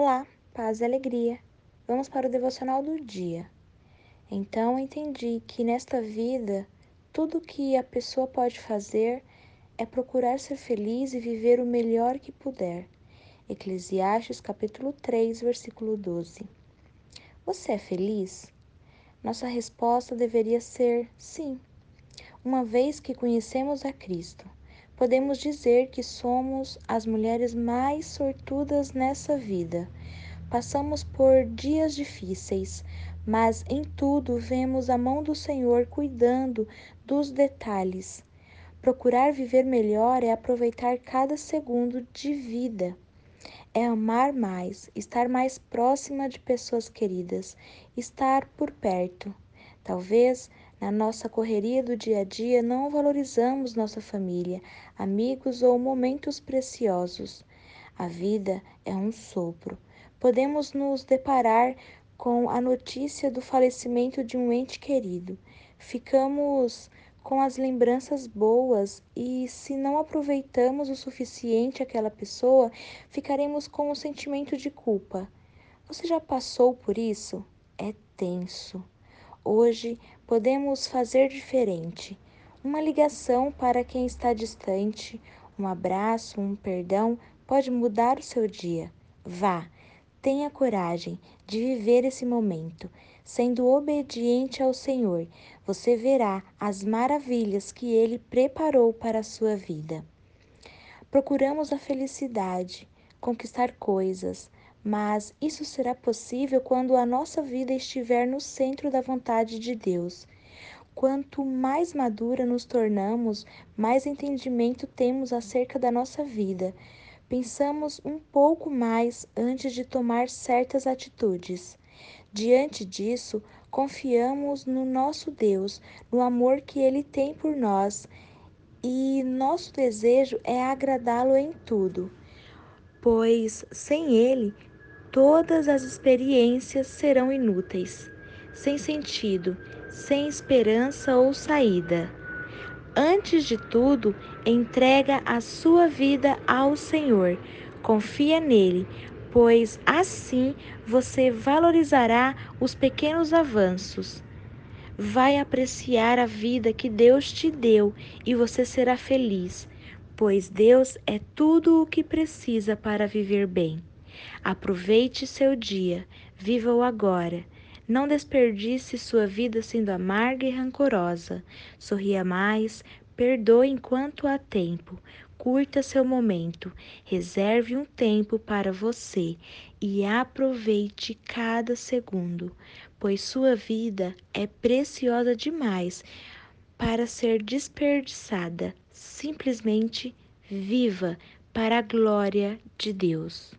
Olá, paz e alegria. Vamos para o devocional do dia. Então entendi que nesta vida tudo que a pessoa pode fazer é procurar ser feliz e viver o melhor que puder. Eclesiastes capítulo 3, versículo 12. Você é feliz? Nossa resposta deveria ser sim. Uma vez que conhecemos a Cristo, podemos dizer que somos as mulheres mais sortudas nessa vida. Passamos por dias difíceis, mas em tudo vemos a mão do Senhor cuidando dos detalhes. Procurar viver melhor é aproveitar cada segundo de vida. É amar mais, estar mais próxima de pessoas queridas, estar por perto. Talvez na nossa correria do dia a dia não valorizamos nossa família, amigos ou momentos preciosos. A vida é um sopro. Podemos nos deparar com a notícia do falecimento de um ente querido. Ficamos com as lembranças boas e, se não aproveitamos o suficiente aquela pessoa, ficaremos com o sentimento de culpa. Você já passou por isso? É tenso. Hoje podemos fazer diferente. Uma ligação para quem está distante, um abraço, um perdão pode mudar o seu dia. Vá, tenha coragem de viver esse momento. Sendo obediente ao Senhor, você verá as maravilhas que Ele preparou para a sua vida. Procuramos a felicidade, conquistar coisas, mas isso será possível quando a nossa vida estiver no centro da vontade de Deus. Quanto mais madura nos tornamos, mais entendimento temos acerca da nossa vida. Pensamos um pouco mais antes de tomar certas atitudes. Diante disso, confiamos no nosso Deus, no amor que Ele tem por nós, e nosso desejo é agradá-lo em tudo, pois sem Ele todas as experiências serão inúteis, sem sentido, sem esperança ou saída. Antes de tudo, entrega a sua vida ao Senhor. Confia nele, pois assim você valorizará os pequenos avanços. Vai apreciar a vida que Deus te deu e você será feliz, pois Deus é tudo o que precisa para viver bem. Aproveite seu dia, viva-o agora. Não desperdice sua vida sendo amarga e rancorosa. Sorria mais, perdoe enquanto há tempo. Curta seu momento, reserve um tempo para você e aproveite cada segundo, pois sua vida é preciosa demais para ser desperdiçada. Simplesmente viva para a glória de Deus.